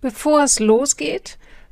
Bevor es losgeht,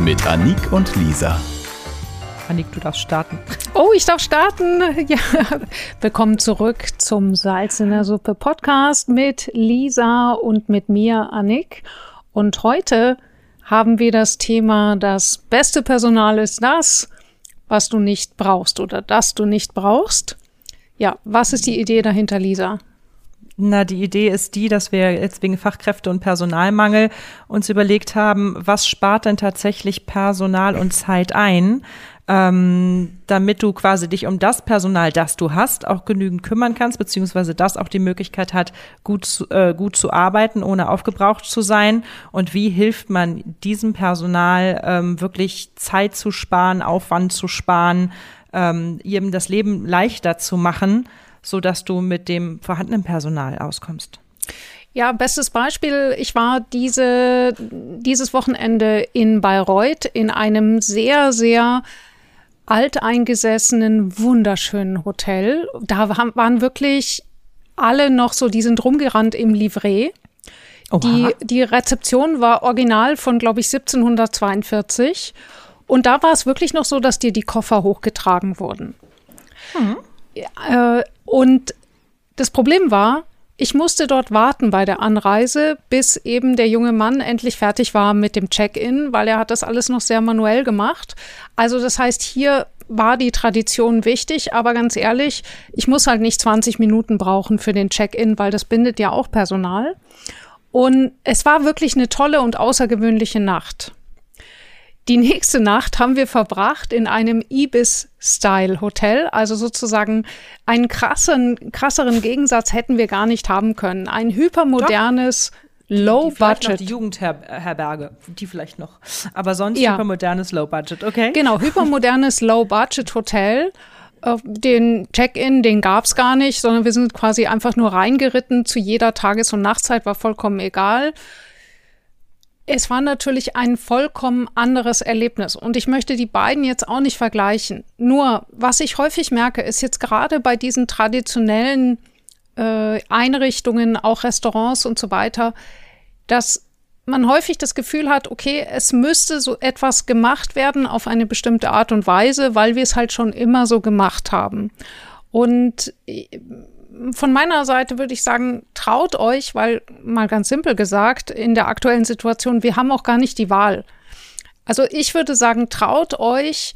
mit Annik und Lisa. Annik, du darfst starten. Oh, ich darf starten. Ja, willkommen zurück zum Salz in der Suppe Podcast mit Lisa und mit mir, Annik. Und heute haben wir das Thema, das beste Personal ist das, was du nicht brauchst oder das du nicht brauchst. Ja, was ist die Idee dahinter, Lisa? Na, die Idee ist die, dass wir jetzt wegen Fachkräfte und Personalmangel uns überlegt haben, was spart denn tatsächlich Personal und Zeit ein, ähm, damit du quasi dich um das Personal, das du hast, auch genügend kümmern kannst, beziehungsweise das auch die Möglichkeit hat, gut zu, äh, gut zu arbeiten, ohne aufgebraucht zu sein. Und wie hilft man diesem Personal ähm, wirklich Zeit zu sparen, Aufwand zu sparen, ähm, ihm das Leben leichter zu machen? So dass du mit dem vorhandenen Personal auskommst? Ja, bestes Beispiel. Ich war diese, dieses Wochenende in Bayreuth in einem sehr, sehr alteingesessenen, wunderschönen Hotel. Da waren wirklich alle noch so, die sind rumgerannt im Livret. Die, die Rezeption war original von, glaube ich, 1742. Und da war es wirklich noch so, dass dir die Koffer hochgetragen wurden. Hm. Äh, und das Problem war, ich musste dort warten bei der Anreise, bis eben der junge Mann endlich fertig war mit dem Check-in, weil er hat das alles noch sehr manuell gemacht. Also das heißt, hier war die Tradition wichtig, aber ganz ehrlich, ich muss halt nicht 20 Minuten brauchen für den Check-in, weil das bindet ja auch Personal. Und es war wirklich eine tolle und außergewöhnliche Nacht. Die nächste Nacht haben wir verbracht in einem Ibis-Style-Hotel. Also sozusagen einen krassen, krasseren Gegensatz hätten wir gar nicht haben können. Ein hypermodernes, Low-Budget. Die Jugendherberge, die vielleicht noch. Aber sonst ja. hypermodernes Low-Budget, okay? Genau, hypermodernes Low-Budget-Hotel. Äh, den Check-in, den gab's gar nicht, sondern wir sind quasi einfach nur reingeritten zu jeder Tages- und Nachtzeit, war vollkommen egal es war natürlich ein vollkommen anderes Erlebnis. Und ich möchte die beiden jetzt auch nicht vergleichen. Nur, was ich häufig merke, ist jetzt gerade bei diesen traditionellen äh, Einrichtungen, auch Restaurants und so weiter, dass man häufig das Gefühl hat, okay, es müsste so etwas gemacht werden auf eine bestimmte Art und Weise, weil wir es halt schon immer so gemacht haben. Und von meiner Seite würde ich sagen, traut euch, weil mal ganz simpel gesagt, in der aktuellen Situation, wir haben auch gar nicht die Wahl. Also ich würde sagen, traut euch,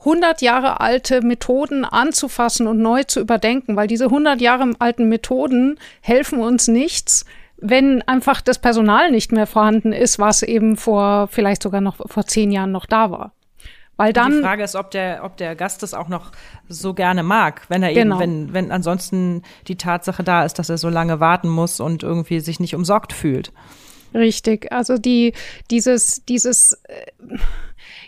100 Jahre alte Methoden anzufassen und neu zu überdenken, weil diese 100 Jahre alten Methoden helfen uns nichts, wenn einfach das Personal nicht mehr vorhanden ist, was eben vor vielleicht sogar noch vor zehn Jahren noch da war. Weil dann. Die Frage ist, ob der, ob der Gast das auch noch so gerne mag, wenn er genau. eben, wenn, wenn ansonsten die Tatsache da ist, dass er so lange warten muss und irgendwie sich nicht umsorgt fühlt. Richtig. Also die, dieses, dieses, äh,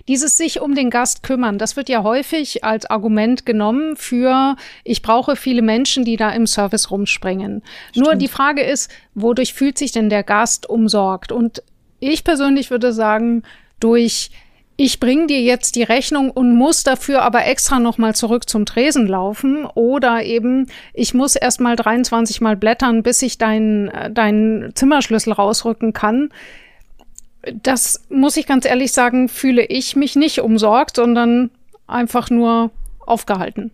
dieses sich um den Gast kümmern, das wird ja häufig als Argument genommen für, ich brauche viele Menschen, die da im Service rumspringen. Stimmt. Nur die Frage ist, wodurch fühlt sich denn der Gast umsorgt? Und ich persönlich würde sagen, durch ich bringe dir jetzt die Rechnung und muss dafür aber extra nochmal zurück zum Tresen laufen oder eben ich muss erst mal 23 Mal blättern, bis ich deinen äh, deinen Zimmerschlüssel rausrücken kann. Das muss ich ganz ehrlich sagen, fühle ich mich nicht umsorgt, sondern einfach nur aufgehalten.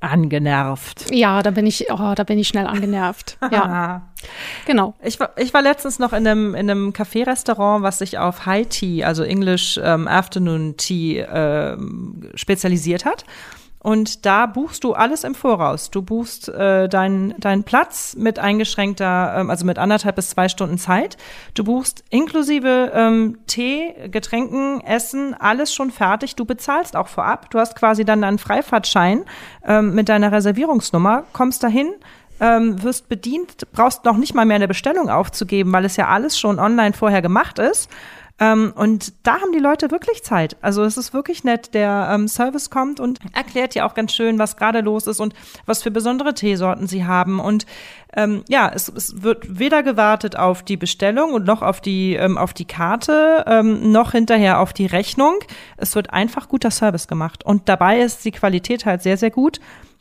Angenervt. Ja, da bin ich, oh, da bin ich schnell angenervt. Ja. genau. Ich war, ich war letztens noch in einem, in einem Café-Restaurant, was sich auf High Tea, also English ähm, Afternoon Tea, ähm, spezialisiert hat. Und da buchst du alles im Voraus. Du buchst äh, deinen deinen Platz mit eingeschränkter, ähm, also mit anderthalb bis zwei Stunden Zeit. Du buchst inklusive ähm, Tee, Getränken, Essen, alles schon fertig. Du bezahlst auch vorab. Du hast quasi dann einen Freifahrtschein ähm, mit deiner Reservierungsnummer, kommst dahin, ähm, wirst bedient, brauchst noch nicht mal mehr eine Bestellung aufzugeben, weil es ja alles schon online vorher gemacht ist. Ähm, und da haben die Leute wirklich Zeit. Also es ist wirklich nett. Der ähm, Service kommt und erklärt dir auch ganz schön, was gerade los ist und was für besondere Teesorten sie haben. Und ähm, ja, es, es wird weder gewartet auf die Bestellung und noch auf die, ähm, auf die Karte, ähm, noch hinterher auf die Rechnung. Es wird einfach guter Service gemacht. Und dabei ist die Qualität halt sehr, sehr gut.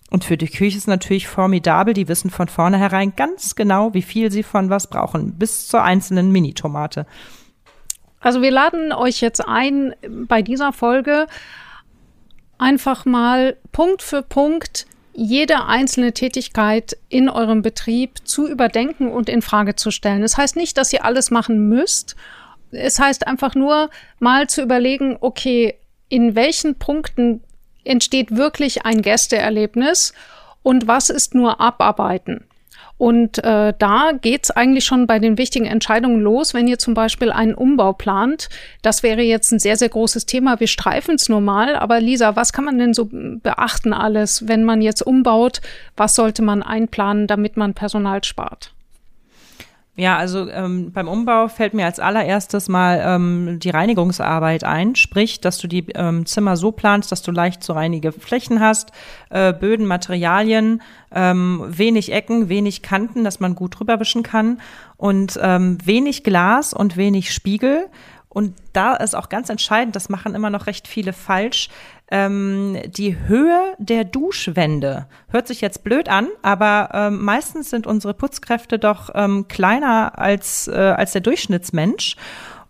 Und für die Küche ist natürlich formidabel. Die wissen von vornherein ganz genau, wie viel sie von was brauchen, bis zur einzelnen Mini-Tomate. Also wir laden euch jetzt ein, bei dieser Folge einfach mal Punkt für Punkt jede einzelne Tätigkeit in eurem Betrieb zu überdenken und in Frage zu stellen. Das heißt nicht, dass ihr alles machen müsst. Es heißt einfach nur mal zu überlegen, okay, in welchen Punkten entsteht wirklich ein Gästeerlebnis und was ist nur Abarbeiten? Und äh, da geht's eigentlich schon bei den wichtigen Entscheidungen los, wenn ihr zum Beispiel einen Umbau plant. Das wäre jetzt ein sehr, sehr großes Thema. Wir streifen es nur mal. Aber Lisa, was kann man denn so beachten alles, wenn man jetzt umbaut? Was sollte man einplanen, damit man Personal spart? Ja, also ähm, beim Umbau fällt mir als allererstes mal ähm, die Reinigungsarbeit ein, sprich, dass du die ähm, Zimmer so planst, dass du leicht zu reinige Flächen hast, äh, Böden, Materialien, ähm, wenig Ecken, wenig Kanten, dass man gut drüber wischen kann und ähm, wenig Glas und wenig Spiegel. Und da ist auch ganz entscheidend, das machen immer noch recht viele falsch, ähm, die Höhe der Duschwände. Hört sich jetzt blöd an, aber ähm, meistens sind unsere Putzkräfte doch ähm, kleiner als, äh, als der Durchschnittsmensch.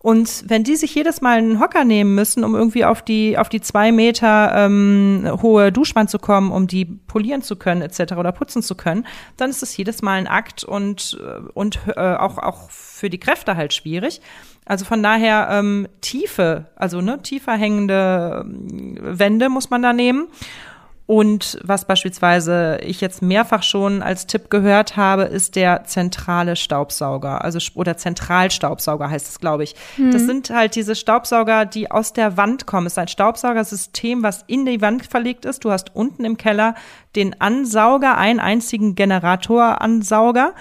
Und wenn die sich jedes Mal einen Hocker nehmen müssen, um irgendwie auf die, auf die zwei Meter ähm, hohe Duschwand zu kommen, um die polieren zu können, etc. oder putzen zu können, dann ist es jedes Mal ein Akt und, äh, und äh, auch, auch für die Kräfte halt schwierig. Also von daher ähm, tiefe, also ne, tiefer hängende ähm, Wände muss man da nehmen. Und was beispielsweise ich jetzt mehrfach schon als Tipp gehört habe, ist der zentrale Staubsauger, also oder Zentralstaubsauger heißt es, glaube ich. Mhm. Das sind halt diese Staubsauger, die aus der Wand kommen. Es ist ein Staubsaugersystem, was in die Wand verlegt ist. Du hast unten im Keller den Ansauger, einen einzigen Generatoransauger.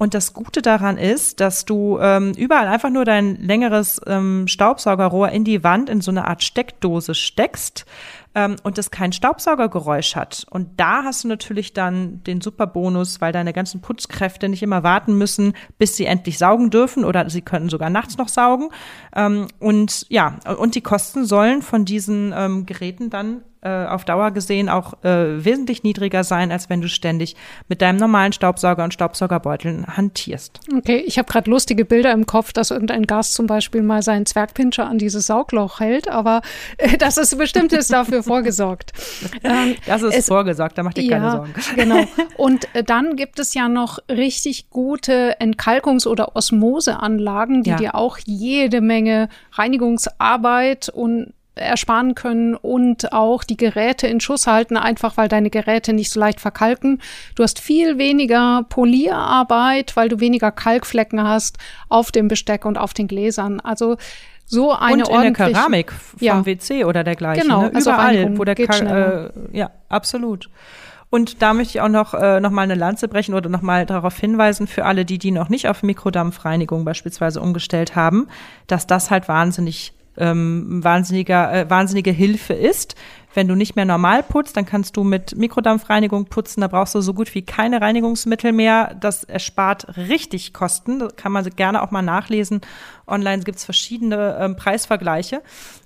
Und das Gute daran ist, dass du ähm, überall einfach nur dein längeres ähm, Staubsaugerrohr in die Wand in so eine Art Steckdose steckst ähm, und es kein Staubsaugergeräusch hat. Und da hast du natürlich dann den super Bonus, weil deine ganzen Putzkräfte nicht immer warten müssen, bis sie endlich saugen dürfen oder sie können sogar nachts noch saugen. Ähm, und ja, und die Kosten sollen von diesen ähm, Geräten dann äh, auf Dauer gesehen auch äh, wesentlich niedriger sein, als wenn du ständig mit deinem normalen Staubsauger und Staubsaugerbeuteln hantierst. Okay, ich habe gerade lustige Bilder im Kopf, dass irgendein Gast zum Beispiel mal seinen Zwergpinscher an dieses Saugloch hält, aber äh, das ist bestimmt ist dafür vorgesorgt. Ähm, das ist es, vorgesorgt, da macht ihr ja, keine Sorgen. Genau. Und äh, dann gibt es ja noch richtig gute Entkalkungs- oder Osmoseanlagen, die ja. dir auch jede Menge Reinigungsarbeit und ersparen können und auch die Geräte in Schuss halten, einfach weil deine Geräte nicht so leicht verkalken. Du hast viel weniger Polierarbeit, weil du weniger Kalkflecken hast auf dem Besteck und auf den Gläsern. Also so eine und in der Keramik vom ja. WC oder dergleichen. Genau, ne? also überall, wo der Kal äh, ja, absolut. Und da möchte ich auch noch, äh, noch mal eine Lanze brechen oder noch mal darauf hinweisen für alle, die, die noch nicht auf Mikrodampfreinigung beispielsweise umgestellt haben, dass das halt wahnsinnig ähm, wahnsinniger, äh, wahnsinnige Hilfe ist. Wenn du nicht mehr normal putzt, dann kannst du mit Mikrodampfreinigung putzen. Da brauchst du so gut wie keine Reinigungsmittel mehr. Das erspart richtig Kosten. Das kann man gerne auch mal nachlesen. Online gibt es verschiedene ähm, Preisvergleiche.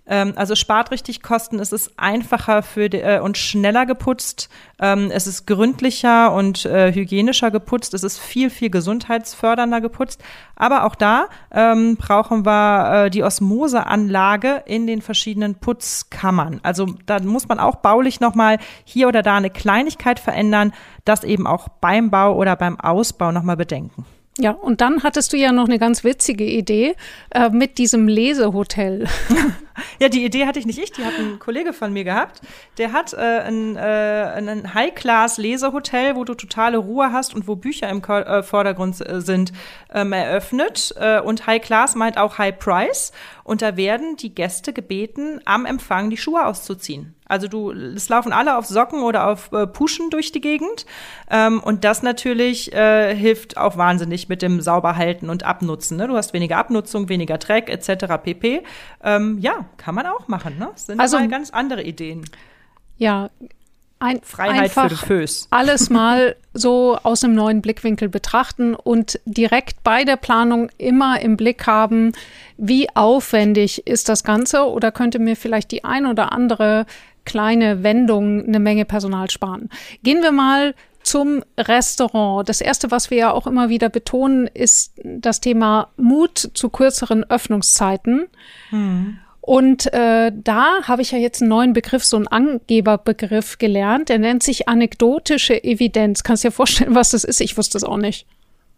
Ähm, also spart richtig Kosten. Es ist einfacher für die, äh, und schneller geputzt. Ähm, es ist gründlicher und äh, hygienischer geputzt. Es ist viel, viel gesundheitsfördernder geputzt. Aber auch da ähm, brauchen wir äh, die Osmoseanlage in den verschiedenen Putzkammern. Also da muss man auch baulich nochmal hier oder da eine Kleinigkeit verändern, das eben auch beim Bau oder beim Ausbau nochmal bedenken. Ja, und dann hattest du ja noch eine ganz witzige Idee äh, mit diesem Lesehotel. ja, die Idee hatte ich nicht ich, die hat ein Kollege von mir gehabt. Der hat äh, ein, äh, ein High-Class-Lesehotel, wo du totale Ruhe hast und wo Bücher im Ko äh, Vordergrund äh, sind, ähm, eröffnet. Äh, und High-Class meint auch High-Price. Und da werden die Gäste gebeten, am Empfang die Schuhe auszuziehen. Also du, es laufen alle auf Socken oder auf äh, Puschen durch die Gegend. Ähm, und das natürlich äh, hilft auch wahnsinnig mit dem Sauberhalten und Abnutzen. Ne? Du hast weniger Abnutzung, weniger Dreck etc. pp. Ähm, ja, kann man auch machen. Ne? Das sind also, mal ganz andere Ideen. Ja, ein, Freiheit für die Föß. alles mal so aus einem neuen Blickwinkel betrachten und direkt bei der Planung immer im Blick haben, wie aufwendig ist das Ganze oder könnte mir vielleicht die ein oder andere kleine Wendung eine Menge Personal sparen. Gehen wir mal zum Restaurant. Das erste, was wir ja auch immer wieder betonen, ist das Thema Mut zu kürzeren Öffnungszeiten. Hm. Und äh, da habe ich ja jetzt einen neuen Begriff, so einen Angeberbegriff gelernt. Der nennt sich anekdotische Evidenz. Kannst du dir vorstellen, was das ist? Ich wusste es auch nicht.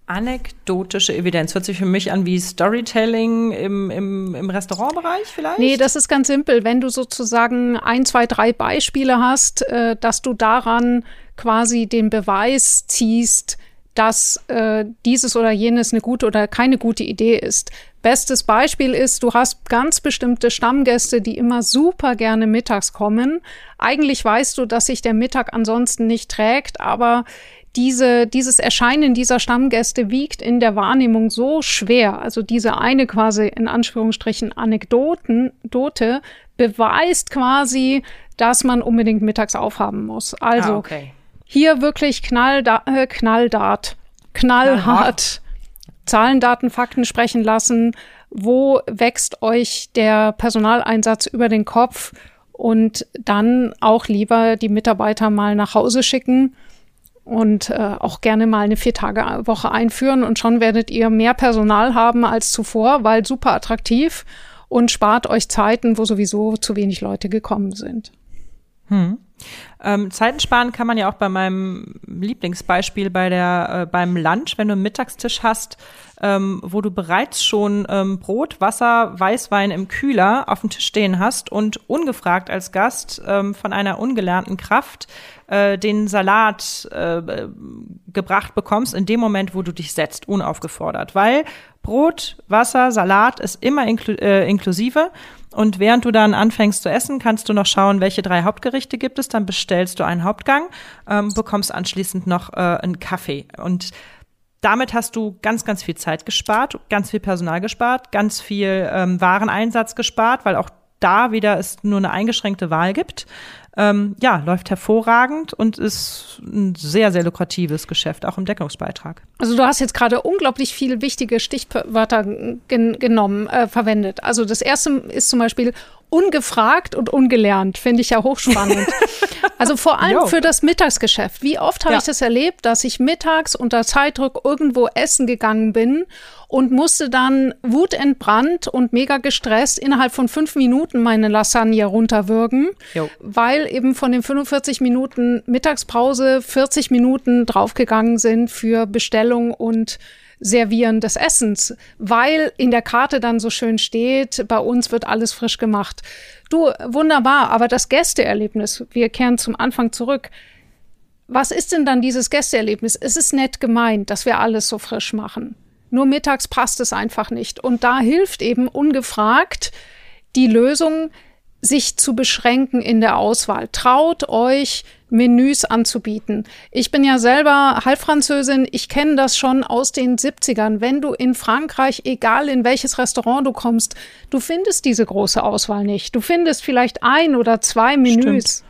Anekdotische Evidenz hört sich für mich an wie Storytelling im, im, im Restaurantbereich vielleicht? Nee, das ist ganz simpel. Wenn du sozusagen ein, zwei, drei Beispiele hast, äh, dass du daran quasi den Beweis ziehst, dass äh, dieses oder jenes eine gute oder keine gute Idee ist. Bestes Beispiel ist, du hast ganz bestimmte Stammgäste, die immer super gerne mittags kommen. Eigentlich weißt du, dass sich der Mittag ansonsten nicht trägt, aber diese, dieses Erscheinen dieser Stammgäste wiegt in der Wahrnehmung so schwer. Also diese eine quasi in Anführungsstrichen Anekdoten, Dote, beweist quasi, dass man unbedingt mittags aufhaben muss. Also ah, okay. Hier wirklich knallda äh, knalldart, knallhart. Zahlen, Daten, Fakten sprechen lassen. Wo wächst euch der Personaleinsatz über den Kopf? Und dann auch lieber die Mitarbeiter mal nach Hause schicken und äh, auch gerne mal eine Vier-Tage-Woche einführen. Und schon werdet ihr mehr Personal haben als zuvor, weil super attraktiv und spart euch Zeiten, wo sowieso zu wenig Leute gekommen sind. Hm. Ähm, Zeiten sparen kann man ja auch bei meinem Lieblingsbeispiel bei der äh, beim Lunch, wenn du einen Mittagstisch hast, ähm, wo du bereits schon ähm, Brot, Wasser, Weißwein im Kühler auf dem Tisch stehen hast und ungefragt als Gast ähm, von einer ungelernten Kraft äh, den Salat äh, gebracht bekommst in dem Moment, wo du dich setzt, unaufgefordert, weil Brot, Wasser, Salat ist immer inklu äh, inklusive und während du dann anfängst zu essen, kannst du noch schauen, welche drei Hauptgerichte gibt es. Dann bestellst du einen Hauptgang, ähm, bekommst anschließend noch äh, einen Kaffee. Und damit hast du ganz, ganz viel Zeit gespart, ganz viel Personal gespart, ganz viel ähm, Wareneinsatz gespart, weil auch da wieder es nur eine eingeschränkte Wahl gibt ähm, ja, läuft hervorragend und ist ein sehr, sehr lukratives Geschäft, auch im Deckungsbeitrag. Also du hast jetzt gerade unglaublich viele wichtige Stichwörter gen genommen, äh, verwendet. Also das erste ist zum Beispiel ungefragt und ungelernt, finde ich ja hochspannend. also vor allem jo. für das Mittagsgeschäft. Wie oft habe ja. ich das erlebt, dass ich mittags unter Zeitdruck irgendwo essen gegangen bin und musste dann wutentbrannt und mega gestresst innerhalb von fünf Minuten meine Lasagne runterwürgen, jo. weil eben von den 45 Minuten Mittagspause 40 Minuten draufgegangen sind für Bestellung und Servieren des Essens, weil in der Karte dann so schön steht, bei uns wird alles frisch gemacht. Du, wunderbar, aber das Gästeerlebnis, wir kehren zum Anfang zurück. Was ist denn dann dieses Gästeerlebnis? Es ist nett gemeint, dass wir alles so frisch machen. Nur mittags passt es einfach nicht. Und da hilft eben ungefragt die Lösung, sich zu beschränken in der Auswahl. Traut euch, Menüs anzubieten. Ich bin ja selber Halbfranzösin. Ich kenne das schon aus den 70ern. Wenn du in Frankreich, egal in welches Restaurant du kommst, du findest diese große Auswahl nicht. Du findest vielleicht ein oder zwei Menüs. Stimmt.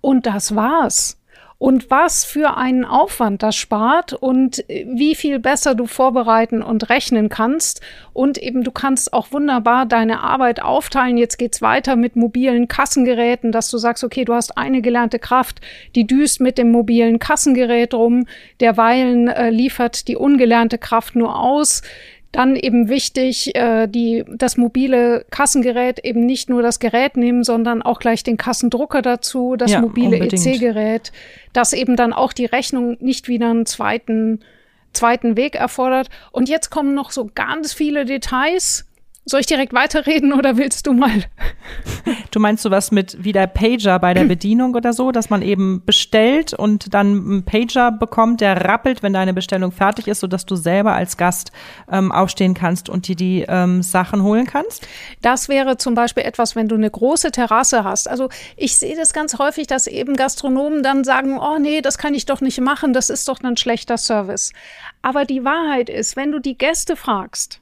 Und das war's und was für einen Aufwand das spart und äh, wie viel besser du vorbereiten und rechnen kannst. Und eben du kannst auch wunderbar deine Arbeit aufteilen. Jetzt geht's weiter mit mobilen Kassengeräten, dass du sagst, okay, du hast eine gelernte Kraft, die düst mit dem mobilen Kassengerät rum, derweilen äh, liefert die ungelernte Kraft nur aus Dann eben wichtig, äh, die, das mobile Kassengerät eben nicht nur das Gerät nehmen, sondern auch gleich den Kassendrucker dazu, das Ja, mobile. EC-Gerät, das eben dann auch die Rechnung nicht wieder einen zweiten, zweiten Weg erfordert. Und jetzt kommen noch so ganz viele Details. Soll ich direkt weiterreden oder willst du mal? Du meinst sowas mit wie der Pager bei der Bedienung oder so, dass man eben bestellt und dann einen Pager bekommt, der rappelt, wenn deine Bestellung fertig ist, sodass du selber als Gast ähm, aufstehen kannst und dir die ähm, Sachen holen kannst? Das wäre zum Beispiel etwas, wenn du eine große Terrasse hast. Also ich sehe das ganz häufig, dass eben Gastronomen dann sagen, oh nee, das kann ich doch nicht machen, das ist doch ein schlechter Service. Aber die Wahrheit ist, wenn du die Gäste fragst,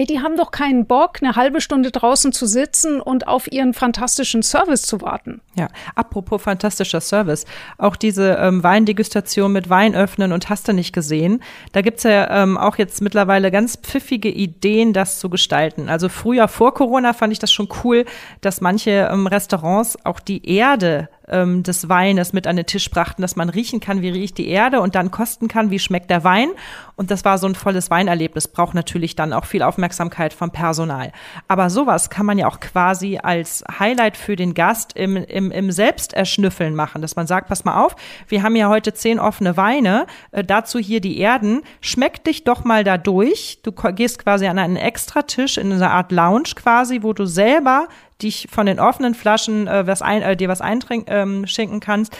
ey, die haben doch keinen Bock, eine halbe Stunde draußen zu sitzen und auf ihren fantastischen Service zu warten. Ja, apropos fantastischer Service. Auch diese ähm, Weindegustation mit Wein öffnen und hast du nicht gesehen. Da gibt's ja ähm, auch jetzt mittlerweile ganz pfiffige Ideen, das zu gestalten. Also früher vor Corona fand ich das schon cool, dass manche ähm, Restaurants auch die Erde ähm, des Weines mit an den Tisch brachten, dass man riechen kann, wie riecht die Erde und dann kosten kann, wie schmeckt der Wein. Und das war so ein volles Weinerlebnis, braucht natürlich dann auch viel Aufmerksamkeit vom Personal. Aber sowas kann man ja auch quasi als Highlight für den Gast im, im, im Selbsterschnüffeln machen, dass man sagt, pass mal auf, wir haben ja heute zehn offene Weine, äh, dazu hier die Erden, schmeck dich doch mal da durch. Du gehst quasi an einen Extratisch in einer Art Lounge quasi, wo du selber dich von den offenen Flaschen äh, was ein, äh, dir was einschenken ähm, schenken kannst,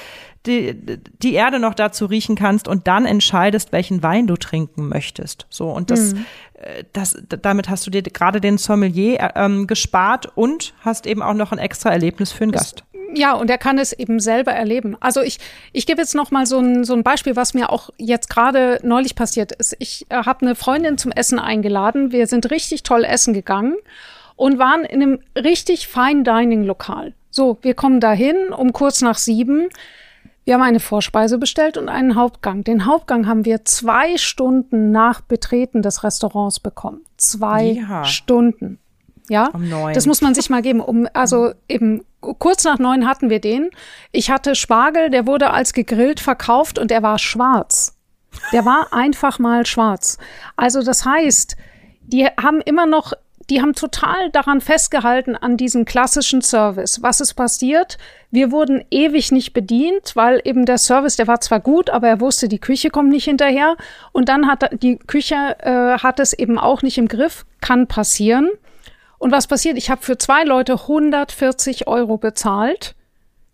die, die Erde noch dazu riechen kannst und dann entscheidest, welchen Wein du trinken möchtest. So und das, äh, das damit hast du dir gerade den Sommelier äh, ähm, gespart und hast eben auch noch ein extra Erlebnis für den Gast. Ja, und er kann es eben selber erleben. Also ich, ich gebe jetzt noch mal so ein, so ein Beispiel, was mir auch jetzt gerade neulich passiert ist. Ich äh, habe eine Freundin zum Essen eingeladen. Wir sind richtig toll essen gegangen und waren in einem richtig Fine Dining Lokal. So, wir kommen dahin um kurz nach sieben. Wir haben eine Vorspeise bestellt und einen Hauptgang. Den Hauptgang haben wir zwei Stunden nach Betreten des Restaurants bekommen. Zwei Ja. Stunden. Ja, Um neun. das muss man sich mal geben. Um, also eben kurz nach neun hatten wir den. Ich hatte Spargel, der wurde als gegrillt verkauft und er war schwarz. Der war einfach mal schwarz. Also das heißt, die haben immer noch, die haben total daran festgehalten an diesen klassischen Service. Was ist passiert? Wir wurden ewig nicht bedient, weil eben der Service, der war zwar gut, aber er wusste, die Küche kommt nicht hinterher. Und dann hat die Küche äh, hat es eben auch nicht im Griff. Kann passieren. Und was passiert? Ich habe für zwei Leute 140 Euro bezahlt.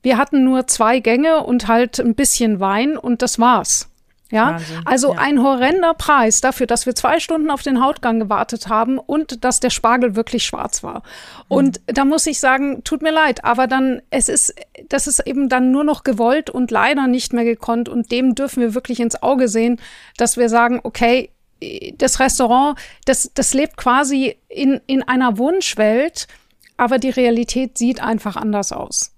Wir hatten nur zwei Gänge und halt ein bisschen Wein und das war's. Ja, Wahnsinn, also ja. ein horrender Preis dafür, dass wir zwei Stunden auf den Hautgang gewartet haben und dass der Spargel wirklich schwarz war. Und da muss ich sagen, tut mir leid, aber dann, es ist, das ist eben dann nur noch gewollt und leider nicht mehr gekonnt und dem dürfen wir wirklich ins Auge sehen, dass wir sagen, okay, das Restaurant, das, das lebt quasi in, in einer Wunschwelt, aber die Realität sieht einfach anders aus.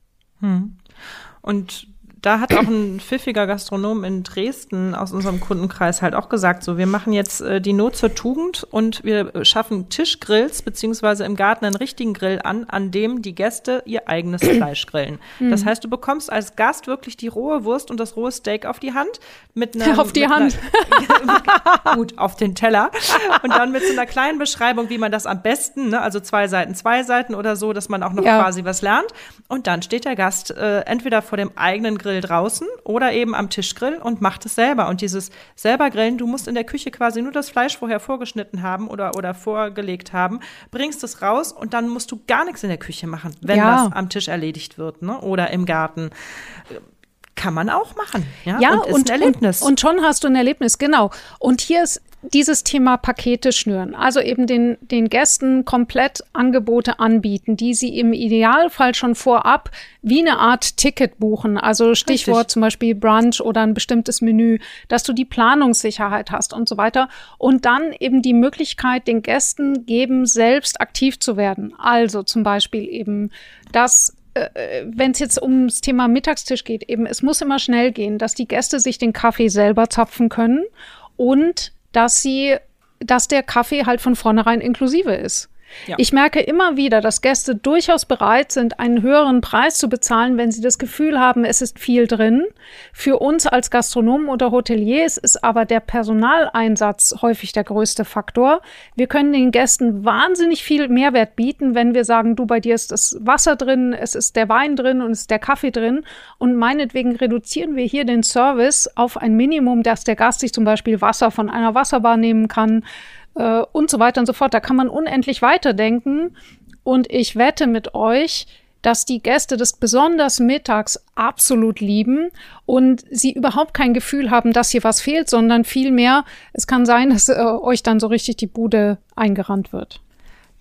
Und da hat auch ein pfiffiger Gastronom in Dresden aus unserem Kundenkreis halt auch gesagt, so, wir machen jetzt äh, die Not zur Tugend und wir schaffen Tischgrills beziehungsweise im Garten einen richtigen Grill an, an dem die Gäste ihr eigenes Fleisch grillen. Das heißt, du bekommst als Gast wirklich die rohe Wurst und das rohe Steak auf die Hand mit einer Auf die Hand. Einer, gut, auf den Teller und dann mit so einer kleinen Beschreibung, wie man das am besten, ne, also zwei Seiten, zwei Seiten oder so, dass man auch noch Ja. quasi was lernt. Und dann steht der Gast äh, entweder vor dem eigenen Grill draußen oder eben am Tischgrill und macht es selber. Und dieses selber Grillen, du musst in der Küche quasi nur das Fleisch vorher vorgeschnitten haben oder, oder vorgelegt haben, bringst es raus und dann musst du gar nichts in der Küche machen, wenn Ja. das am Tisch erledigt wird, ne? Oder im Garten. Kann man auch machen. Ja, Ja, und ist ein Erlebnis. Und, und schon hast du ein Erlebnis, genau. Und hier ist dieses Thema Pakete schnüren. Also eben den, den Gästen komplett Angebote anbieten, die sie im Idealfall schon vorab wie eine Art Ticket buchen. Also Stichwort Richtig. zum Beispiel Brunch oder ein bestimmtes Menü, dass du die Planungssicherheit hast und so weiter. Und dann eben die Möglichkeit den Gästen geben, selbst aktiv zu werden. Also zum Beispiel eben das wenn es jetzt ums Thema Mittagstisch geht, eben, es muss immer schnell gehen, dass die Gäste sich den Kaffee selber zapfen können und dass sie, dass der Kaffee halt von vornherein inklusive ist. Ja. Ich merke immer wieder, dass Gäste durchaus bereit sind, einen höheren Preis zu bezahlen, wenn sie das Gefühl haben, es ist viel drin. Für uns als Gastronomen oder Hoteliers ist aber der Personaleinsatz häufig der größte Faktor. Wir können den Gästen wahnsinnig viel Mehrwert bieten, wenn wir sagen, du, bei dir ist das Wasser drin, es ist der Wein drin und es ist der Kaffee drin. Und meinetwegen reduzieren wir hier den Service auf ein Minimum, dass der Gast sich zum Beispiel Wasser von einer Wasserbar nehmen kann äh, und so weiter und so fort. Da kann man unendlich weiterdenken. Und ich wette mit euch, dass die Gäste das besonders mittags absolut lieben und sie überhaupt kein Gefühl haben, dass hier was fehlt, sondern vielmehr, es kann sein, dass äh, euch dann so richtig die Bude eingerannt wird.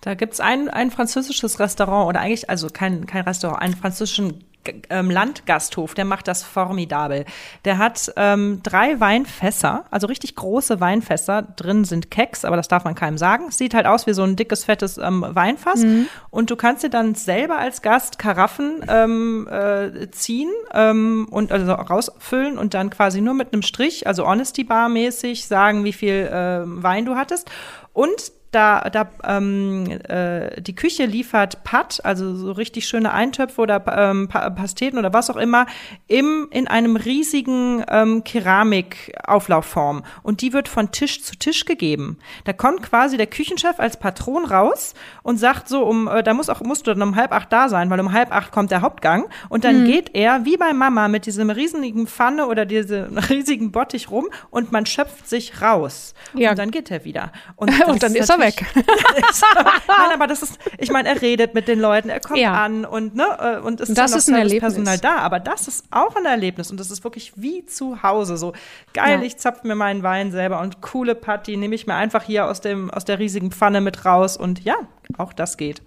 Da gibt's ein, ein französisches Restaurant oder eigentlich, also kein, kein Restaurant, einen französischen ähm, Landgasthof, der macht das formidabel. Der hat ähm, drei Weinfässer, also richtig große Weinfässer. Drin sind Keks, aber das darf man keinem sagen. Sieht halt aus wie so ein dickes, fettes ähm, Weinfass. Mhm. Und du kannst dir dann selber als Gast Karaffen ähm, äh, ziehen ähm, und also rausfüllen und dann quasi nur mit einem Strich, also Honesty Bar mäßig, sagen, wie viel äh, Wein du hattest. Und da, da ähm, äh, die Küche liefert Pat, also so richtig schöne Eintöpfe oder ähm, Pasteten oder was auch immer, im, in einem riesigen ähm, Keramikauflaufform. Und die wird von Tisch zu Tisch gegeben. Da kommt quasi der Küchenchef als Patron raus und sagt so, um, äh, da muss auch, musst du dann um halb acht da sein, weil um halb acht kommt der Hauptgang. Und dann mhm. geht er, wie bei Mama, mit diesem riesigen Pfanne oder diesem riesigen Bottich rum und man schöpft sich raus. Ja. Und dann geht er wieder. Und, und dann ist er weg. Nein, aber das ist, ich meine, er redet mit den Leuten, er kommt ja. an und ne äh, und es ist das ist ein Erlebnis. Personal da, aber das ist auch ein Erlebnis und das ist wirklich wie zu Hause. So geil, ja. ich zapfe mir meinen Wein selber und coole Party nehme ich mir einfach hier aus dem aus der riesigen Pfanne mit raus und ja, auch das geht.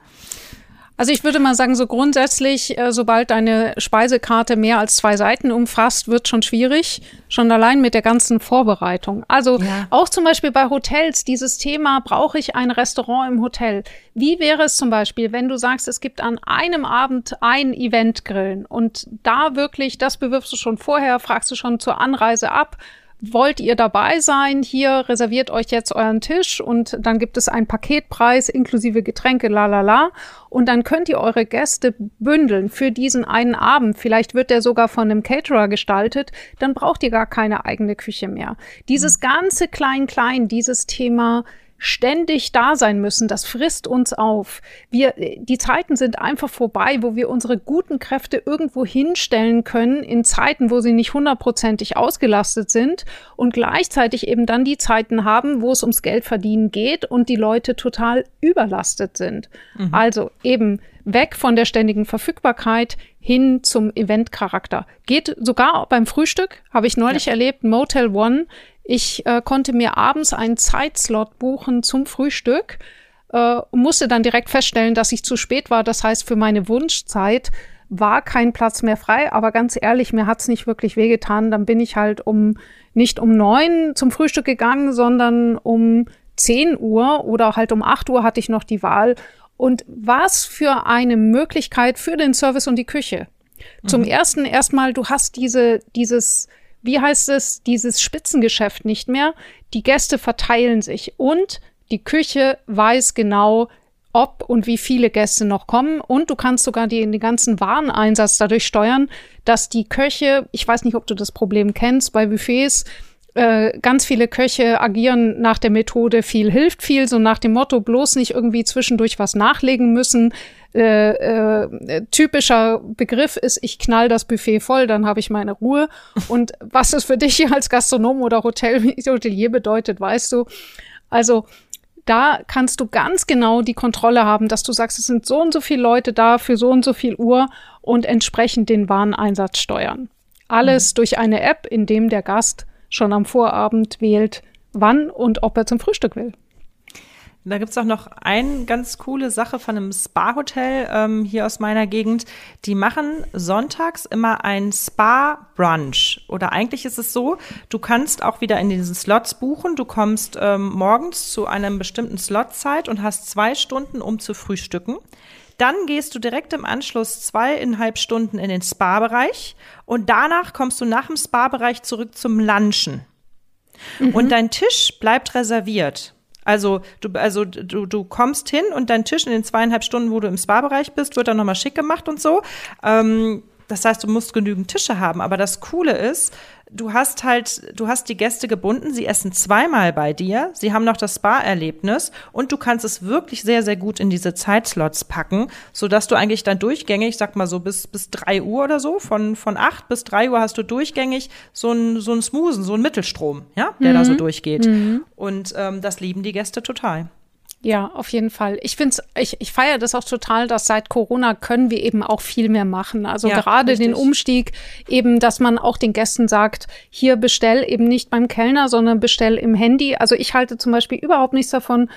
Also ich würde mal sagen, so grundsätzlich, äh, sobald deine Speisekarte mehr als zwei Seiten umfasst, wird schon schwierig. Schon allein mit der ganzen Vorbereitung. Also ja. auch zum Beispiel bei Hotels, dieses Thema, brauche ich ein Restaurant im Hotel? Wie wäre es zum Beispiel, wenn du sagst, es gibt an einem Abend ein Event grillen und da wirklich, das bewirfst du schon vorher, fragst du schon zur Anreise ab, wollt ihr dabei sein? Hier reserviert euch jetzt euren Tisch und dann gibt es einen Paketpreis inklusive Getränke, la la la. Und dann könnt ihr eure Gäste bündeln für diesen einen Abend. Vielleicht wird der sogar von einem Caterer gestaltet. Dann braucht ihr gar keine eigene Küche mehr. Dieses mhm. ganze Klein-Klein, dieses Thema ständig da sein müssen, das frisst uns auf. Wir, die Zeiten sind einfach vorbei, wo wir unsere guten Kräfte irgendwo hinstellen können in Zeiten, wo sie nicht hundertprozentig ausgelastet sind und gleichzeitig eben dann die Zeiten haben, wo es ums Geldverdienen geht und die Leute total überlastet sind. Mhm. Also eben weg von der ständigen Verfügbarkeit hin zum Eventcharakter. Geht sogar beim Frühstück, habe ich neulich ja. erlebt, Motel One ich äh, konnte mir abends einen Zeitslot buchen zum Frühstück, äh, musste dann direkt feststellen, dass ich zu spät war. Das heißt, für meine Wunschzeit war kein Platz mehr frei. Aber ganz ehrlich, mir hat's nicht wirklich wehgetan. Dann bin ich halt um nicht um neun zum Frühstück gegangen, sondern um zehn Uhr oder halt um acht Uhr hatte ich noch die Wahl. Und was für eine Möglichkeit für den Service und die Küche. Mhm. Zum ersten erstmal, du hast diese, dieses wie heißt es, dieses Spitzengeschäft nicht mehr. Die Gäste verteilen sich und die Küche weiß genau, ob und wie viele Gäste noch kommen. Und du kannst sogar den, den ganzen Wareneinsatz dadurch steuern, dass die Köche, ich weiß nicht, ob du das Problem kennst, bei Buffets, äh, ganz viele Köche agieren nach der Methode viel hilft viel, so nach dem Motto bloß nicht irgendwie zwischendurch was nachlegen müssen, äh, äh, typischer Begriff ist, ich knall das Buffet voll, dann habe ich meine Ruhe. Und was es für dich als Gastronom oder Hotel Hotelier bedeutet, weißt du. Also da kannst du ganz genau die Kontrolle haben, dass du sagst, es sind so und so viele Leute da für so und so viel Uhr und entsprechend den Wareneinsatz steuern. Alles mhm. durch eine App, in dem der Gast schon am Vorabend wählt, wann und ob er zum Frühstück will. Da gibt's auch noch eine ganz coole Sache von einem Spa-Hotel ähm, hier aus meiner Gegend. Die machen sonntags immer ein Spa-Brunch. Oder eigentlich ist es so, du kannst auch wieder in diesen Slots buchen. Du kommst ähm, morgens zu einer bestimmten Slotzeit und hast zwei Stunden, um zu frühstücken. Dann gehst du direkt im Anschluss zweieinhalb Stunden in den Spa-Bereich und danach kommst du nach dem Spa-Bereich zurück zum Lunchen. Mhm. Und dein Tisch bleibt reserviert. Also du, also du, du kommst hin und dein Tisch in den zweieinhalb Stunden, wo du im Spa-Bereich bist, wird dann nochmal schick gemacht und so. Ähm, das heißt, du musst genügend Tische haben. Aber das Coole ist, du hast halt, du hast die Gäste gebunden, sie essen zweimal bei dir, sie haben noch das Spa-Erlebnis und du kannst es wirklich sehr, sehr gut in diese Zeitslots packen, sodass du eigentlich dann durchgängig, ich sag mal so bis, bis drei Uhr oder so, von, von acht bis drei Uhr hast du durchgängig so ein so ein Smoothen, so ein Mittelstrom, ja, der mhm. da so durchgeht. Mhm. Und ähm, das lieben die Gäste total. Ja, auf jeden Fall. Ich finde ich, ich feiere das auch total, dass seit Corona können wir eben auch viel mehr machen. Also ja, gerade richtig. den Umstieg eben, dass man auch den Gästen sagt, hier bestell eben nicht beim Kellner, sondern bestell im Handy. Also ich halte zum Beispiel überhaupt nichts davon,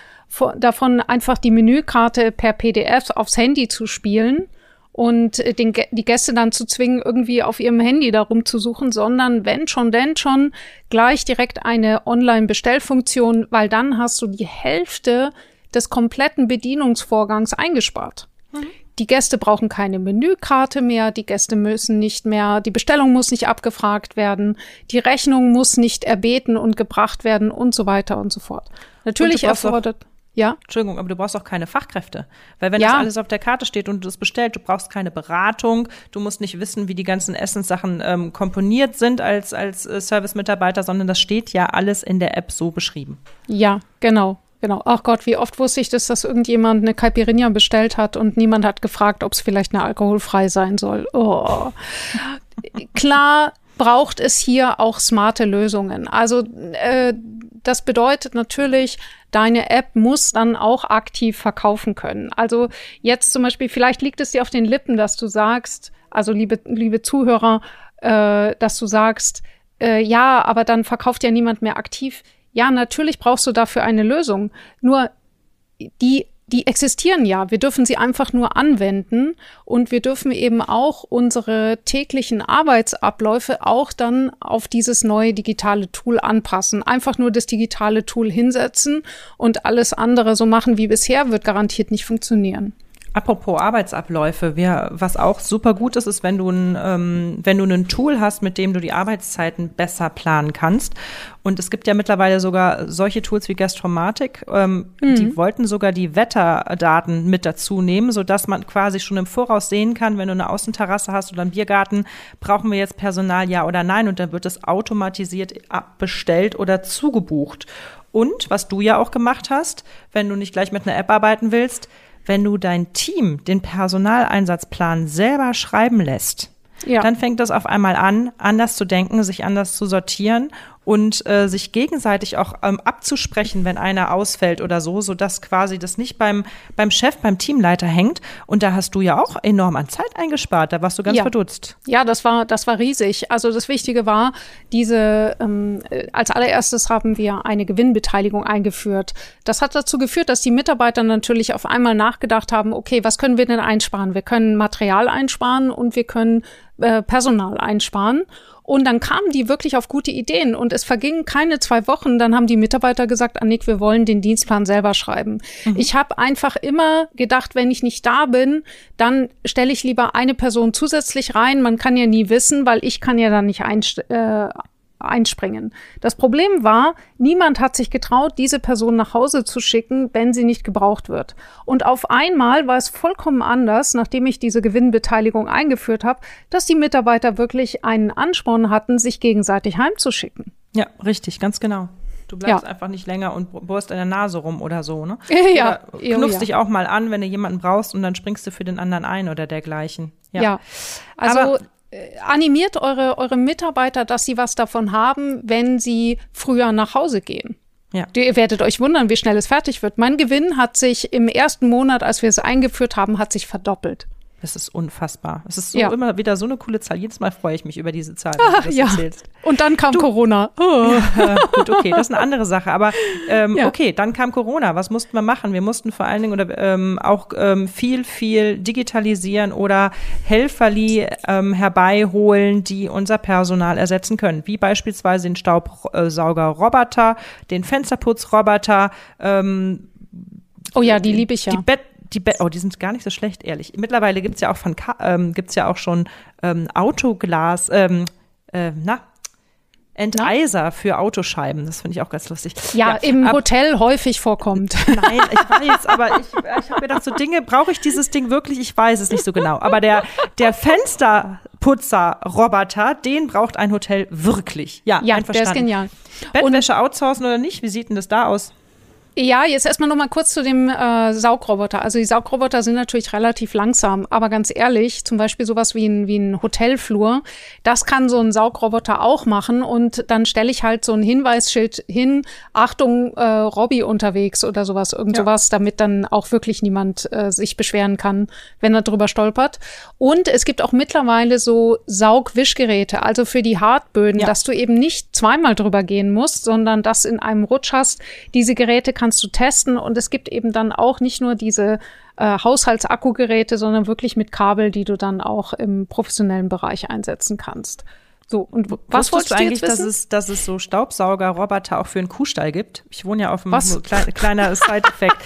davon einfach die Menükarte per PDF aufs Handy zu spielen und äh, den, die Gäste dann zu zwingen, irgendwie auf ihrem Handy darum zu suchen, sondern wenn schon, denn schon gleich direkt eine Online-Bestellfunktion, weil dann hast du die Hälfte des kompletten Bedienungsvorgangs eingespart. Mhm. Die Gäste brauchen keine Menükarte mehr, die Gäste müssen nicht mehr, die Bestellung muss nicht abgefragt werden, die Rechnung muss nicht erbeten und gebracht werden und so weiter und so fort. Natürlich erfordert. Ja. Entschuldigung, aber du brauchst auch keine Fachkräfte. Weil wenn ja. das alles auf der Karte steht und du es bestellst, du brauchst keine Beratung, du musst nicht wissen, wie die ganzen Essenssachen ähm, komponiert sind als, als äh, Service-Mitarbeiter, sondern das steht ja alles in der App so beschrieben. Ja, genau. Genau. Ach Gott, wie oft wusste ich das, dass irgendjemand eine Caipirinha bestellt hat und niemand hat gefragt, ob es vielleicht eine alkoholfrei sein soll. Oh. Klar braucht es hier auch smarte Lösungen. Also äh, das bedeutet natürlich, deine App muss dann auch aktiv verkaufen können. Also jetzt zum Beispiel, vielleicht liegt es dir auf den Lippen, dass du sagst, also liebe, liebe Zuhörer, äh, dass du sagst, äh, ja, aber dann verkauft ja niemand mehr aktiv. Ja, natürlich brauchst du dafür eine Lösung. Nur die die existieren ja. Wir dürfen sie einfach nur anwenden und wir dürfen eben auch unsere täglichen Arbeitsabläufe auch dann auf dieses neue digitale Tool anpassen. Einfach nur das digitale Tool hinsetzen und alles andere so machen wie bisher wird garantiert nicht funktionieren. Apropos Arbeitsabläufe, wir, was auch super gut ist, ist, wenn du ein, ähm, wenn du ein Tool hast, mit dem du die Arbeitszeiten besser planen kannst. Und es gibt ja mittlerweile sogar solche Tools wie Gastromatik, ähm, mhm. die wollten sogar die Wetterdaten mit dazu nehmen, sodass man quasi schon im Voraus sehen kann, wenn du eine Außenterrasse hast oder einen Biergarten, brauchen wir jetzt Personal, ja oder nein? Und dann wird es automatisiert bestellt oder zugebucht. Und was du ja auch gemacht hast, wenn du nicht gleich mit einer App arbeiten willst, wenn du dein Team den Personaleinsatzplan selber schreiben lässt, ja. dann fängt das auf einmal an, anders zu denken, sich anders zu sortieren und äh, sich gegenseitig auch ähm, abzusprechen, wenn einer ausfällt oder so, so dass quasi das nicht beim, beim Chef, beim Teamleiter hängt. Und da hast du ja auch enorm an Zeit eingespart. Da warst du ganz ja. verdutzt. Ja, das war, das war riesig. Also das Wichtige war, diese, ähm, äh, als allererstes haben wir eine Gewinnbeteiligung eingeführt. Das hat dazu geführt, dass die Mitarbeiter natürlich auf einmal nachgedacht haben, okay, was können wir denn einsparen? Wir können Material einsparen und wir können äh, Personal einsparen. Und dann kamen die wirklich auf gute Ideen und es vergingen keine zwei Wochen. Dann haben die Mitarbeiter gesagt, Annik, wir wollen den Dienstplan selber schreiben. Mhm. Ich habe einfach immer gedacht, wenn ich nicht da bin, dann stelle ich lieber eine Person zusätzlich rein. Man kann ja nie wissen, weil ich kann ja dann nicht einstellen. äh, einspringen. Das Problem war, niemand hat sich getraut, diese Person nach Hause zu schicken, wenn sie nicht gebraucht wird. Und auf einmal war es vollkommen anders, nachdem ich diese Gewinnbeteiligung eingeführt habe, dass die Mitarbeiter wirklich einen Ansporn hatten, sich gegenseitig heimzuschicken. Ja, richtig, ganz genau. Du bleibst ja. einfach nicht länger und bohrst in der Nase rum oder so, ne? ja. Oder knuffst ja. dich auch mal an, wenn du jemanden brauchst und dann springst du für den anderen ein oder dergleichen. Ja. ja. Also Aber animiert eure, eure Mitarbeiter, dass sie was davon haben, wenn sie früher nach Hause gehen. Ja. Ihr werdet euch wundern, wie schnell es fertig wird. Mein Gewinn hat sich im ersten Monat, als wir es eingeführt haben, hat sich verdoppelt. Das ist unfassbar. Es ist so ja. immer wieder so eine coole Zahl. Jedes Mal freue ich mich über diese Zahl, wenn du das ja. erzählst. Und dann kam du, Corona. Oh. Ja, gut, okay, das ist eine andere Sache. Aber ähm, okay, dann kam Corona. Was mussten wir machen? Wir mussten vor allen Dingen oder ähm, auch ähm, viel, viel digitalisieren oder Helferli ähm, herbeiholen, die unser Personal ersetzen können. Wie beispielsweise den Staubsaugerroboter, den Fensterputzroboter. Ähm, oh ja, die liebe ich ja. Die Bett die Be oh, die sind gar nicht so schlecht, ehrlich. Mittlerweile gibt's ja auch von ähm, gibt's ja auch schon ähm, Autoglas, ähm, äh, na, Enteiser für Autoscheiben. Das finde ich auch ganz lustig. Ja, ja im Hotel häufig vorkommt. Nein, ich weiß, aber ich, ich habe gedacht, so Dinge, brauche ich dieses Ding wirklich? Ich weiß es nicht so genau. Aber der, der Fensterputzer-Roboter, den braucht ein Hotel wirklich. Ja, ja der ist genial. Bettwäsche outsourcen oder nicht? Wie sieht denn das da aus? Ja, jetzt erstmal noch mal kurz zu dem äh, Saugroboter. Also die Saugroboter sind natürlich relativ langsam, aber ganz ehrlich, zum Beispiel sowas wie ein, wie ein Hotelflur, das kann so ein Saugroboter auch machen und dann stelle ich halt so ein Hinweisschild hin, Achtung, äh, Robby unterwegs oder sowas, irgend ja. sowas, damit dann auch wirklich niemand äh, sich beschweren kann, wenn er drüber stolpert. Und es gibt auch mittlerweile so Saugwischgeräte, also für die Hartböden, ja. dass du eben nicht zweimal drüber gehen musst, sondern das in einem Rutsch hast. Diese Geräte kannst du testen und es gibt eben dann auch nicht nur diese äh, Haushaltsakkugeräte, sondern wirklich mit Kabel, die du dann auch im professionellen Bereich einsetzen kannst. So, und was wolltest du eigentlich, dass es, dass es so Staubsauger-Roboter auch für einen Kuhstall gibt? Ich wohne ja auf einem klein, kleiner Side-Effekt.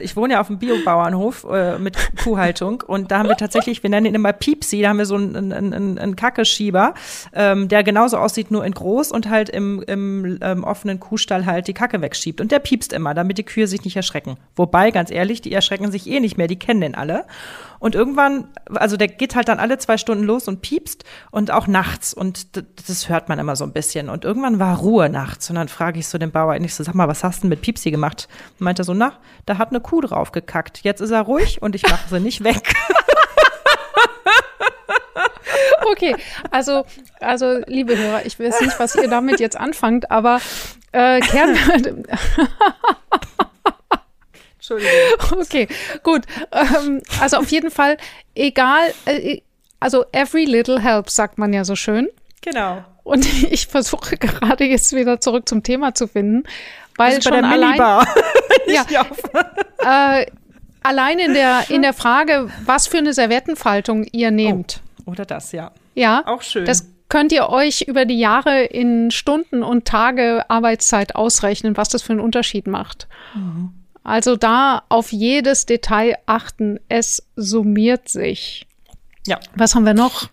ich wohne ja auf einem Biobauernhof äh, mit Kuhhaltung und da haben wir tatsächlich, wir nennen ihn immer Piepsi, da haben wir so einen, einen, einen Kackeschieber, ähm, der genauso aussieht, nur in groß und halt im, im ähm, offenen Kuhstall halt die Kacke wegschiebt. Und der piepst immer, damit die Kühe sich nicht erschrecken. Wobei, ganz ehrlich, die erschrecken sich eh nicht mehr, die kennen den alle. Und irgendwann, also der geht halt dann alle zwei Stunden los und piepst und auch nachts. Und das hört man immer so ein bisschen. Und irgendwann war Ruhe nachts. Und dann frage ich so den Bauer, ich so, sag mal, was hast du denn mit Piepsi gemacht? Und meinte so, na, da hat eine Kuh drauf gekackt. Jetzt ist er ruhig und ich mache sie nicht weg. Okay, also, also, liebe Hörer, ich weiß nicht, was ihr damit jetzt anfangt, aber äh, Kern. Entschuldigung. Okay, gut. Ähm, also auf jeden Fall, egal, äh, also every little helps, sagt man ja so schön. Genau. Und ich versuche gerade jetzt wieder zurück zum Thema zu finden, weil schon bei der allein, Minibar. ja, äh, allein in der in der Frage, was für eine Servettenfaltung ihr nehmt. Oh, oder das, ja. Ja. Auch schön. Das könnt ihr euch über die Jahre in Stunden und Tage Arbeitszeit ausrechnen, was das für einen Unterschied macht. Mhm. Also da auf jedes Detail achten. Es summiert sich. Ja. Was haben wir noch?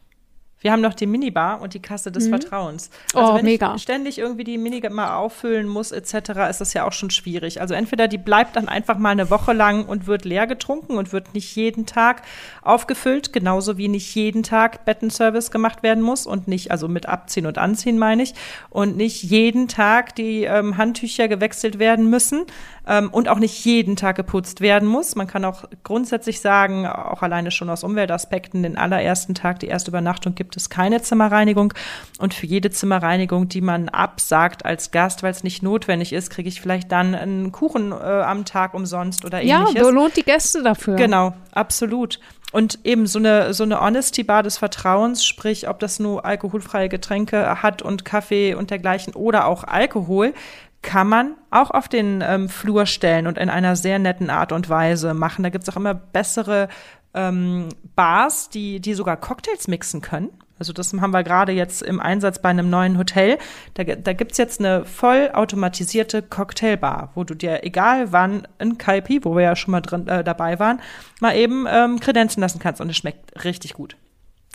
Wir haben noch die Minibar und die Kasse des mhm. Vertrauens. Oh, also oh, wenn mega. ich ständig irgendwie die Minibar auffüllen muss etc., ist das ja auch schon schwierig. Also entweder die bleibt dann einfach mal eine Woche lang und wird leer getrunken und wird nicht jeden Tag aufgefüllt, genauso wie nicht jeden Tag Bettenservice gemacht werden muss und nicht, also mit Abziehen und Anziehen meine ich, und nicht jeden Tag die ähm, Handtücher gewechselt werden müssen ähm, und auch nicht jeden Tag geputzt werden muss. Man kann auch grundsätzlich sagen, auch alleine schon aus Umweltaspekten, den allerersten Tag, die erste Übernachtung gibt es keine Zimmerreinigung. Und für jede Zimmerreinigung, die man absagt als Gast, weil es nicht notwendig ist, kriege ich vielleicht dann einen Kuchen äh, am Tag umsonst oder ähnliches. Ja, belohnt die Gäste dafür. Genau, absolut. Und eben so eine, so eine Honesty Bar des Vertrauens, sprich, ob das nur alkoholfreie Getränke hat und Kaffee und dergleichen oder auch Alkohol, kann man auch auf den ähm, Flur stellen und in einer sehr netten Art und Weise machen. Da gibt es auch immer bessere ähm, Bars, die, die sogar Cocktails mixen können. Also das haben wir gerade jetzt im Einsatz bei einem neuen Hotel. Da, da gibt's jetzt eine vollautomatisierte Cocktailbar, wo du dir, egal wann, in Kaipi, wo wir ja schon mal drin, äh, dabei waren, mal eben ähm, kredenzen lassen kannst. Und es schmeckt richtig gut.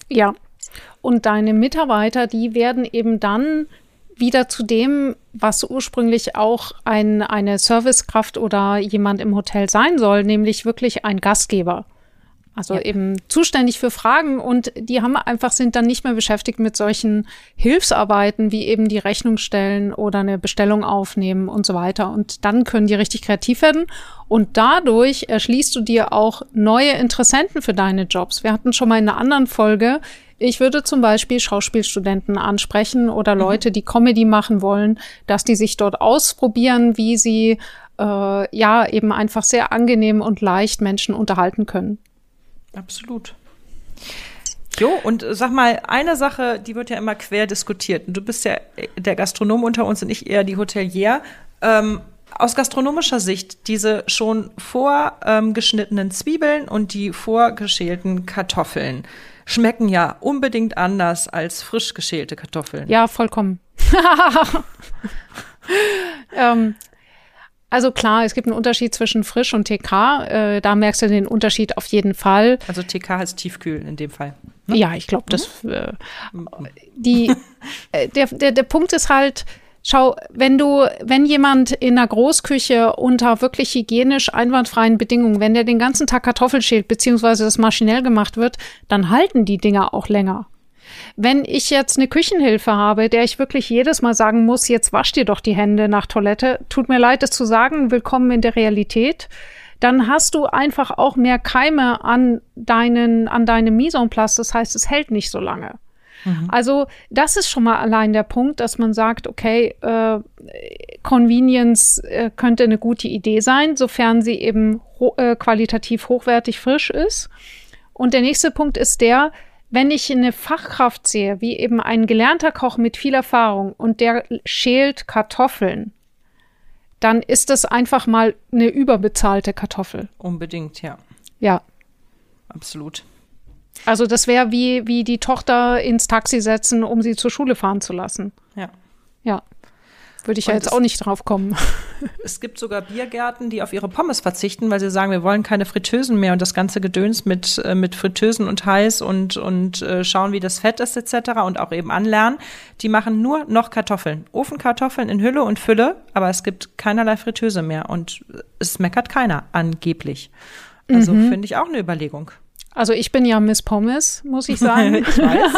Ja. Und deine Mitarbeiter, die werden eben dann wieder zu dem, was ursprünglich auch ein, eine Servicekraft oder jemand im Hotel sein soll, nämlich wirklich ein Gastgeber. Also ja. eben zuständig für Fragen und die haben einfach sind dann nicht mehr beschäftigt mit solchen Hilfsarbeiten wie eben die Rechnung stellen oder eine Bestellung aufnehmen und so weiter. Und dann können die richtig kreativ werden und dadurch erschließt du dir auch neue Interessenten für deine Jobs. Wir hatten schon mal in einer anderen Folge ich würde zum Beispiel Schauspielstudenten ansprechen oder mhm. Leute, die Comedy machen wollen, dass die sich dort ausprobieren, wie sie äh, ja eben einfach sehr angenehm und leicht Menschen unterhalten können. Absolut. Jo, und äh, sag mal, eine Sache, die wird ja immer quer diskutiert. Du bist ja der Gastronom unter uns und ich eher die Hotelier. Ähm, aus gastronomischer Sicht, diese schon vorgeschnittenen ähm, Zwiebeln und die vorgeschälten Kartoffeln schmecken ja unbedingt anders als frisch geschälte Kartoffeln. Ja, vollkommen. ähm, also klar, es gibt einen Unterschied zwischen frisch und TK. Äh, da merkst du den Unterschied auf jeden Fall. Also TK heißt tiefkühl in dem Fall. Ne? Ja, ich glaube, das äh, die äh, der, der, der Punkt ist halt, Schau, wenn du, wenn jemand in einer Großküche unter wirklich hygienisch einwandfreien Bedingungen, wenn der den ganzen Tag Kartoffel schält, beziehungsweise das maschinell gemacht wird, dann halten die Dinger auch länger. Wenn ich jetzt eine Küchenhilfe habe, der ich wirklich jedes Mal sagen muss, jetzt wasch dir doch die Hände nach Toilette, tut mir leid, das zu sagen, willkommen in der Realität, dann hast du einfach auch mehr Keime an deinen, an deinem Mise en place. Das heißt, es hält nicht so lange. Mhm. Also das ist schon mal allein der Punkt, dass man sagt, okay, äh, Convenience äh, könnte eine gute Idee sein, sofern sie eben ho äh, qualitativ hochwertig frisch ist. Und der nächste Punkt ist der, wenn ich eine Fachkraft sehe, wie eben ein gelernter Koch mit viel Erfahrung und der schält Kartoffeln, dann ist das einfach mal eine überbezahlte Kartoffel. Unbedingt, ja. Ja. Absolut. Also das wäre wie, wie die Tochter ins Taxi setzen, um sie zur Schule fahren zu lassen. Ja. Ja. Würde ich Und ja jetzt auch nicht drauf kommen. Es gibt sogar Biergärten, die auf ihre Pommes verzichten, weil sie sagen, wir wollen keine Fritteusen mehr und das ganze Gedöns mit, äh, mit Fritteusen und heiß und, und äh, schauen, wie das Fett ist etc. und auch eben anlernen. Die machen nur noch Kartoffeln. Ofenkartoffeln in Hülle und Fülle, aber es gibt keinerlei Fritteuse mehr und es meckert keiner, angeblich. Also mhm. finde ich auch eine Überlegung. Also ich bin ja Miss Pommes, muss ich sagen. ich weiß.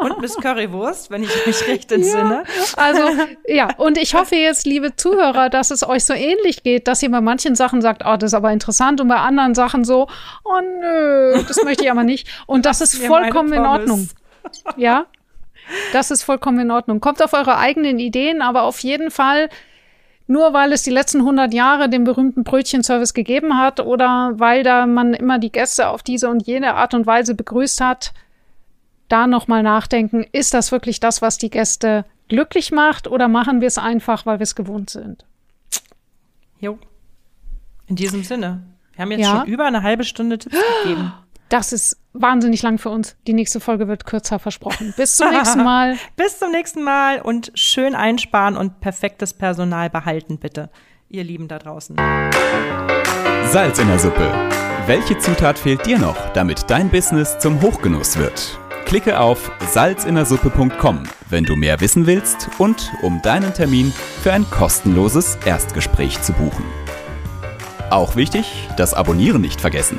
Und Miss Currywurst, wenn ich mich recht entsinne. Ja, also ja, und ich hoffe jetzt, liebe Zuhörer, dass es euch so ähnlich geht, dass ihr bei manchen Sachen sagt, oh, das ist aber interessant und bei anderen Sachen so, oh nö, das möchte ich aber nicht. Und das ist vollkommen in Ordnung. Ja, das ist vollkommen in Ordnung. Kommt auf eure eigenen Ideen, aber auf jeden Fall nur weil es die letzten 100 Jahre den berühmten Brötchenservice gegeben hat oder weil da man immer die Gäste auf diese und jene Art und Weise begrüßt hat, da nochmal nachdenken, ist das wirklich das, was die Gäste glücklich macht oder machen wir es einfach, weil wir es gewohnt sind? Jo. In diesem Sinne. Wir haben jetzt ja. schon über eine halbe Stunde Tipps gegeben. Das ist wahnsinnig lang für uns. Die nächste Folge wird kürzer versprochen. Bis zum nächsten Mal. Bis zum nächsten Mal und schön einsparen und perfektes Personal behalten, bitte. Ihr Lieben da draußen. Salz in der Suppe. Welche Zutat fehlt dir noch, damit dein Business zum Hochgenuss wird? Klicke auf salzinnersuppe.com, wenn du mehr wissen willst und um deinen Termin für ein kostenloses Erstgespräch zu buchen. Auch wichtig, das Abonnieren nicht vergessen